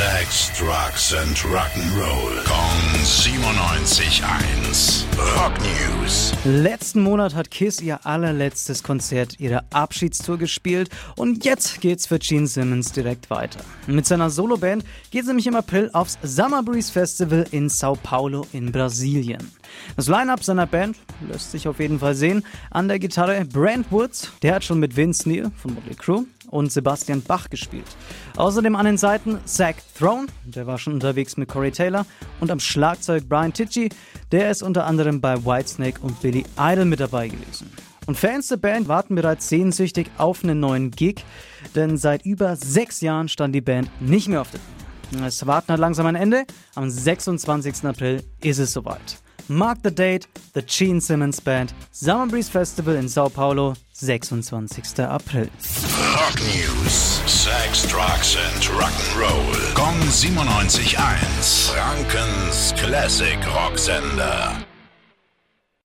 Sex, Drugs and Rock'n'Roll. Kong 97.1. Rock News. Letzten Monat hat Kiss ihr allerletztes Konzert, ihre Abschiedstour gespielt und jetzt geht's für Gene Simmons direkt weiter. Mit seiner Soloband geht sie nämlich im April aufs Summer Breeze Festival in Sao Paulo in Brasilien. Das Line-Up seiner Band lässt sich auf jeden Fall sehen. An der Gitarre Brent Woods, der hat schon mit Vince Neil von Motley Crue und Sebastian Bach gespielt. Außerdem an den Seiten Zach Throne, der war schon unterwegs mit Corey Taylor, und am Schlagzeug Brian Tichy, der ist unter anderem bei Whitesnake und Billy Idol mit dabei gewesen. Und Fans der Band warten bereits sehnsüchtig auf einen neuen Gig, denn seit über sechs Jahren stand die Band nicht mehr auf der Bühne. Es warten hat langsam ein Ende. Am 26. April ist es soweit. Mark the date, the Gene Simmons Band, Summer Breeze Festival in Sao Paulo, 26. April. Rock News. Sex, Drugs and Rock'n'Roll. Kong 97.1. Frankens Classic Rocksender.